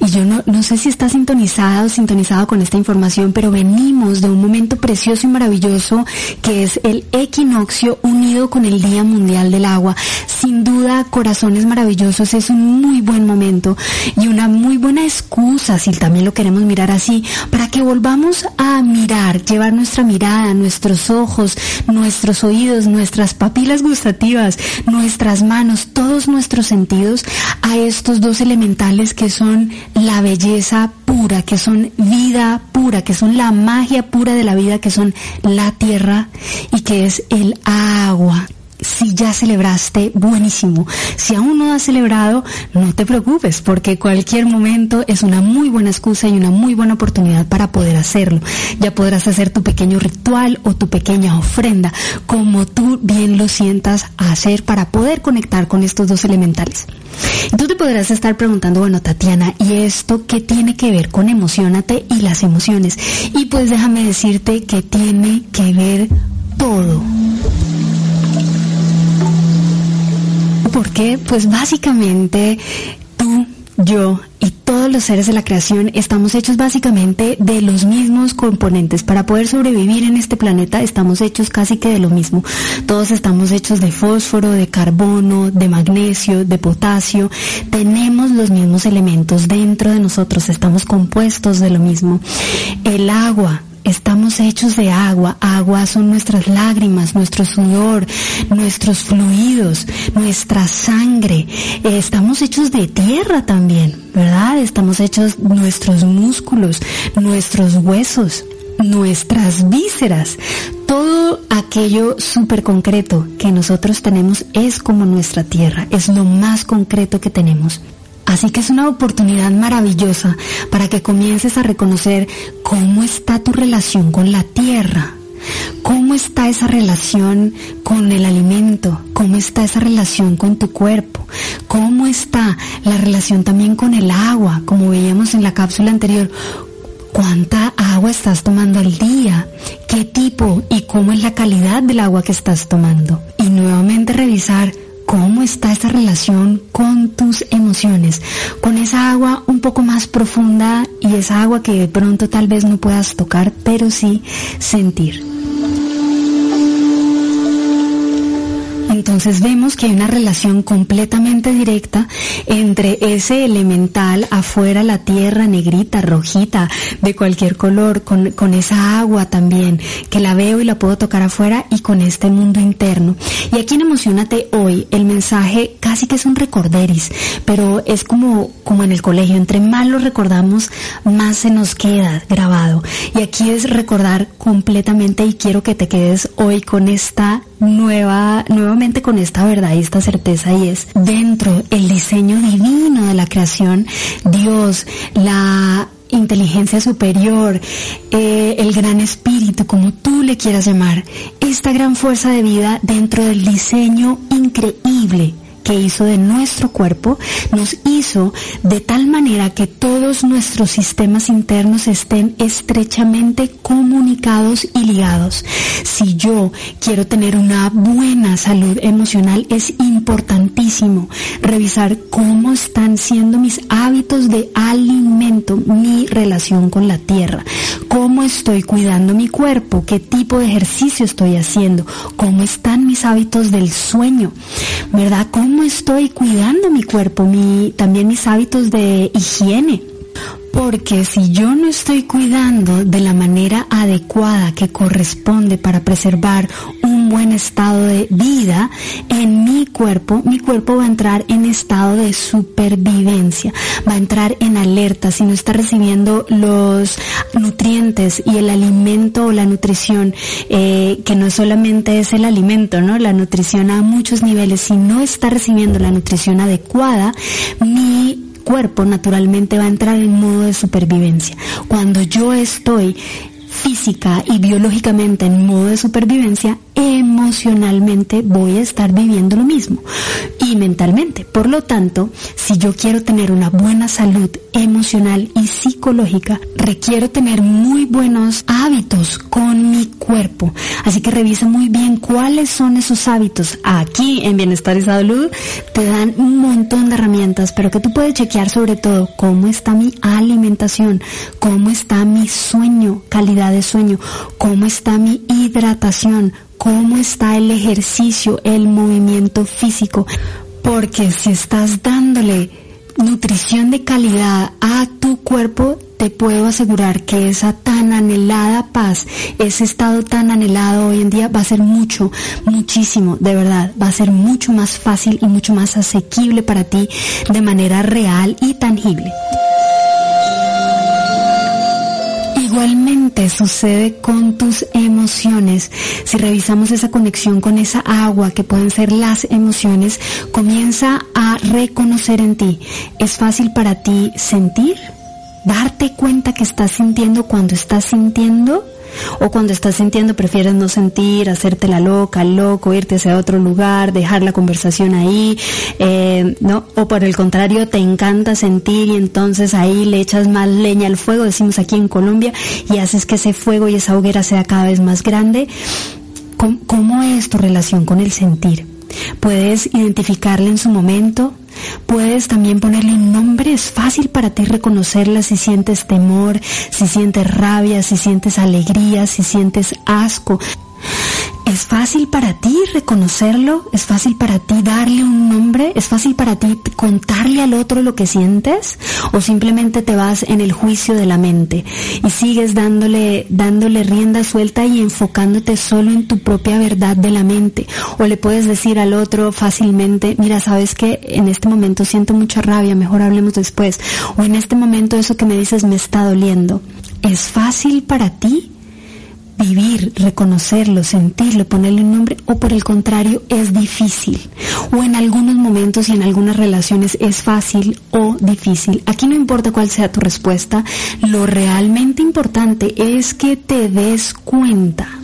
y yo no, no sé si está sintonizado o sintonizado con esta información, pero venimos de un momento precioso y maravilloso que es el equinoccio unido con el Día Mundial del Agua. Sin duda, corazones maravillosos es un muy buen momento y una muy buena excusa, si también lo queremos mirar así, para que volvamos a mirar, llevar nuestra mirada, nuestros ojos, nuestros oídos, nuestras papilas gustativas, nuestras manos, todos nuestros sentidos a estos dos elementales que son la belleza pura, que son vida pura, que son la magia pura de la vida, que son la tierra y que es el agua. Si ya celebraste, buenísimo. Si aún no has celebrado, no te preocupes, porque cualquier momento es una muy buena excusa y una muy buena oportunidad para poder hacerlo. Ya podrás hacer tu pequeño ritual o tu pequeña ofrenda, como tú bien lo sientas hacer para poder conectar con estos dos elementales. Y tú te podrás estar preguntando, bueno, Tatiana, ¿y esto qué tiene que ver con emocionate y las emociones? Y pues déjame decirte que tiene que ver todo. ¿Por qué? Pues básicamente tú, yo y todos los seres de la creación estamos hechos básicamente de los mismos componentes. Para poder sobrevivir en este planeta estamos hechos casi que de lo mismo. Todos estamos hechos de fósforo, de carbono, de magnesio, de potasio. Tenemos los mismos elementos dentro de nosotros, estamos compuestos de lo mismo. El agua, Estamos hechos de agua. Agua son nuestras lágrimas, nuestro sudor, nuestros fluidos, nuestra sangre. Estamos hechos de tierra también, ¿verdad? Estamos hechos nuestros músculos, nuestros huesos, nuestras vísceras. Todo aquello súper concreto que nosotros tenemos es como nuestra tierra, es lo más concreto que tenemos. Así que es una oportunidad maravillosa para que comiences a reconocer cómo está tu relación con la tierra, cómo está esa relación con el alimento, cómo está esa relación con tu cuerpo, cómo está la relación también con el agua, como veíamos en la cápsula anterior, ¿Cuánta agua estás tomando al día? ¿Qué tipo y cómo es la calidad del agua que estás tomando? Y nuevamente revisar cómo está esa relación con tus emociones, con esa agua un poco más profunda y esa agua que de pronto tal vez no puedas tocar, pero sí sentir. Entonces vemos que hay una relación completamente directa entre ese elemental afuera, la tierra negrita, rojita, de cualquier color, con, con esa agua también, que la veo y la puedo tocar afuera y con este mundo interno. Y aquí en Emocionate hoy, el mensaje casi que es un recorderis, pero es como, como en el colegio, entre más lo recordamos, más se nos queda grabado. Y aquí es recordar completamente y quiero que te quedes hoy con esta nueva, con esta verdad y esta certeza y es dentro el diseño divino de la creación, Dios, la inteligencia superior, eh, el gran espíritu, como tú le quieras llamar, esta gran fuerza de vida dentro del diseño increíble que hizo de nuestro cuerpo, nos hizo de tal manera que todos nuestros sistemas internos estén estrechamente comunicados y ligados. Si yo quiero tener una buena salud emocional, es importantísimo revisar cómo están siendo mis hábitos de alimento, mi relación con la tierra, cómo estoy cuidando mi cuerpo, qué tipo de ejercicio estoy haciendo, cómo están mis hábitos del sueño, ¿verdad? ¿Cómo estoy cuidando mi cuerpo, mi, también mis hábitos de higiene? Porque si yo no estoy cuidando de la manera adecuada que corresponde para preservar un buen estado de vida en mi cuerpo, mi cuerpo va a entrar en estado de supervivencia, va a entrar en alerta si no está recibiendo los nutrientes y el alimento o la nutrición, eh, que no solamente es el alimento, ¿no? La nutrición a muchos niveles, si no está recibiendo la nutrición adecuada, mi cuerpo naturalmente va a entrar en modo de supervivencia. Cuando yo estoy física y biológicamente en modo de supervivencia, emocionalmente voy a estar viviendo lo mismo y mentalmente. Por lo tanto, si yo quiero tener una buena salud emocional y psicológica, requiero tener muy buenos hábitos con mi cuerpo. Así que revisa muy bien cuáles son esos hábitos. Aquí en Bienestar y Salud te dan un montón de herramientas, pero que tú puedes chequear sobre todo cómo está mi alimentación, cómo está mi sueño, calidad de sueño, cómo está mi hidratación, cómo está el ejercicio, el movimiento físico. Porque si estás dándole nutrición de calidad a tu cuerpo, te puedo asegurar que esa tan anhelada paz, ese estado tan anhelado hoy en día va a ser mucho, muchísimo, de verdad, va a ser mucho más fácil y mucho más asequible para ti de manera real y tangible. Igualmente sucede con tus emociones. Si revisamos esa conexión con esa agua que pueden ser las emociones, comienza a reconocer en ti. ¿Es fácil para ti sentir? ¿Darte cuenta que estás sintiendo cuando estás sintiendo? O cuando estás sintiendo prefieres no sentir, hacerte la loca, loco, irte hacia otro lugar, dejar la conversación ahí, eh, ¿no? O por el contrario, te encanta sentir y entonces ahí le echas más leña al fuego, decimos aquí en Colombia, y haces que ese fuego y esa hoguera sea cada vez más grande. cómo es tu relación con el sentir? Puedes identificarla en su momento, Puedes también ponerle un nombre, es fácil para ti reconocerla si sientes temor, si sientes rabia, si sientes alegría, si sientes asco. ¿Es fácil para ti reconocerlo? ¿Es fácil para ti darle un nombre? ¿Es fácil para ti contarle al otro lo que sientes? ¿O simplemente te vas en el juicio de la mente y sigues dándole, dándole rienda suelta y enfocándote solo en tu propia verdad de la mente? ¿O le puedes decir al otro fácilmente, mira, sabes que en este momento siento mucha rabia, mejor hablemos después? ¿O en este momento eso que me dices me está doliendo? ¿Es fácil para ti vivir, reconocerlo, sentirlo, ponerle un nombre, o por el contrario es difícil. O en algunos momentos y en algunas relaciones es fácil o difícil. Aquí no importa cuál sea tu respuesta, lo realmente importante es que te des cuenta.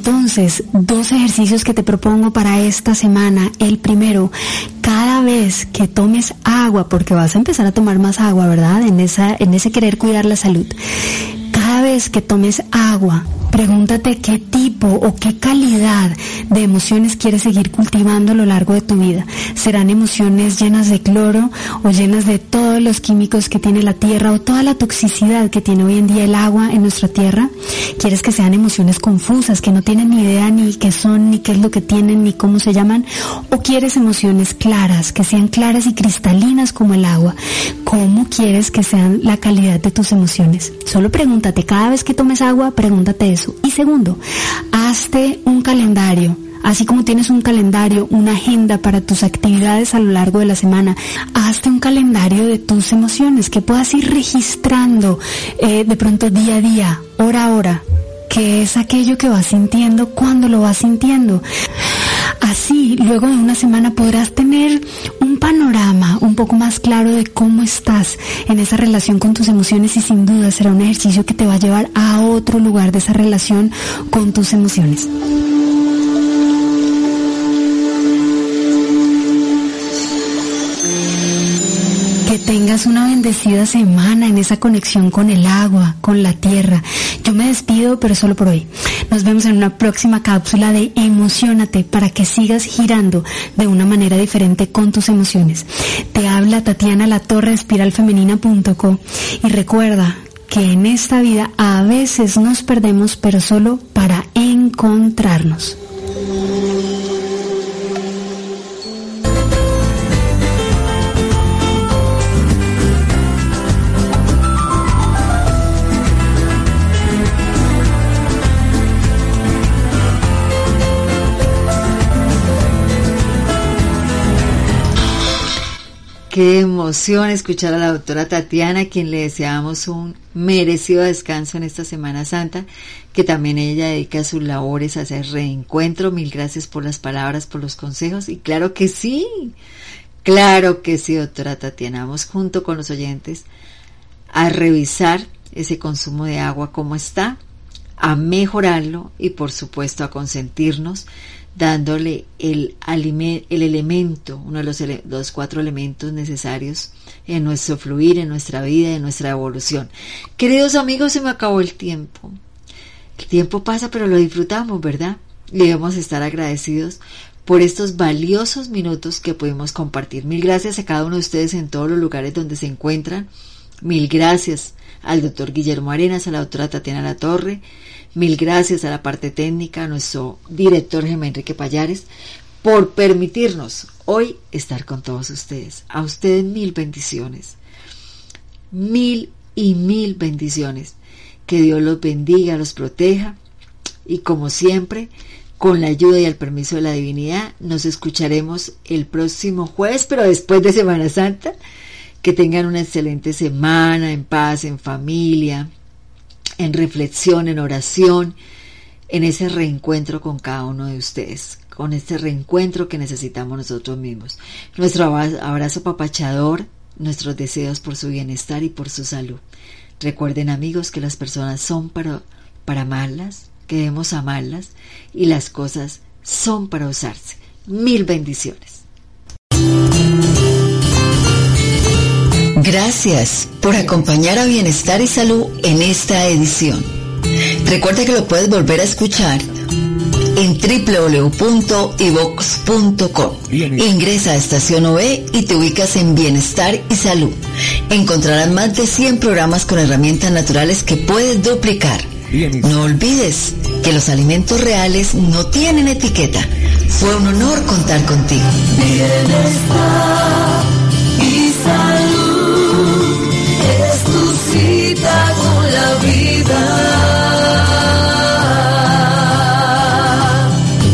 Entonces, dos ejercicios que te propongo para esta semana. El primero, cada vez que tomes agua, porque vas a empezar a tomar más agua, ¿verdad? En en ese querer cuidar la salud. Cada vez que tomes agua, Pregúntate qué tipo o qué calidad de emociones quieres seguir cultivando a lo largo de tu vida. ¿Serán emociones llenas de cloro o llenas de todos los químicos que tiene la tierra o toda la toxicidad que tiene hoy en día el agua en nuestra tierra? ¿Quieres que sean emociones confusas, que no tienen ni idea ni qué son, ni qué es lo que tienen, ni cómo se llaman? ¿O quieres emociones claras, que sean claras y cristalinas como el agua? ¿Cómo quieres que sean la calidad de tus emociones? Solo pregúntate, cada vez que tomes agua, pregúntate eso y segundo, hazte un calendario. Así como tienes un calendario, una agenda para tus actividades a lo largo de la semana, hazte un calendario de tus emociones que puedas ir registrando eh, de pronto día a día, hora a hora, que es aquello que vas sintiendo cuando lo vas sintiendo. Así, luego de una semana podrás tener un panorama un poco más claro de cómo estás en esa relación con tus emociones y sin duda será un ejercicio que te va a llevar a otro lugar de esa relación con tus emociones. Tengas una bendecida semana en esa conexión con el agua, con la tierra. Yo me despido, pero solo por hoy. Nos vemos en una próxima cápsula de Emocionate para que sigas girando de una manera diferente con tus emociones. Te habla Tatiana La Torre, y recuerda que en esta vida a veces nos perdemos, pero solo para encontrarnos. Qué emoción escuchar a la doctora Tatiana, quien le deseamos un merecido descanso en esta Semana Santa, que también ella dedica sus labores a hacer reencuentro. Mil gracias por las palabras, por los consejos. Y claro que sí, claro que sí, doctora Tatiana. Vamos junto con los oyentes a revisar ese consumo de agua, cómo está, a mejorarlo y por supuesto a consentirnos dándole el, el elemento, uno de los, cuatro elementos necesarios en nuestro fluir, en nuestra vida, en nuestra evolución. Queridos amigos, se me acabó el tiempo. El tiempo pasa, pero lo disfrutamos, ¿verdad? Y debemos estar agradecidos por estos valiosos minutos que pudimos compartir. Mil gracias a cada uno de ustedes en todos los lugares donde se encuentran. Mil gracias al doctor Guillermo Arenas, a la doctora Tatiana La Torre, Mil gracias a la parte técnica, a nuestro director Gemma Enrique Payares, por permitirnos hoy estar con todos ustedes. A ustedes mil bendiciones. Mil y mil bendiciones. Que Dios los bendiga, los proteja. Y como siempre, con la ayuda y el permiso de la divinidad, nos escucharemos el próximo jueves, pero después de Semana Santa. Que tengan una excelente semana, en paz, en familia, en reflexión, en oración, en ese reencuentro con cada uno de ustedes, con este reencuentro que necesitamos nosotros mismos. Nuestro abrazo papachador, nuestros deseos por su bienestar y por su salud. Recuerden amigos que las personas son para, para amarlas, que debemos amarlas y las cosas son para usarse. Mil bendiciones. Gracias por acompañar a Bienestar y Salud en esta edición. Recuerda que lo puedes volver a escuchar en www.ivox.com. Ingresa a Estación OE y te ubicas en Bienestar y Salud. Encontrarás más de 100 programas con herramientas naturales que puedes duplicar. No olvides que los alimentos reales no tienen etiqueta. Fue un honor contar contigo. Bienestar. con la vida.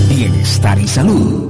Bienestar y salud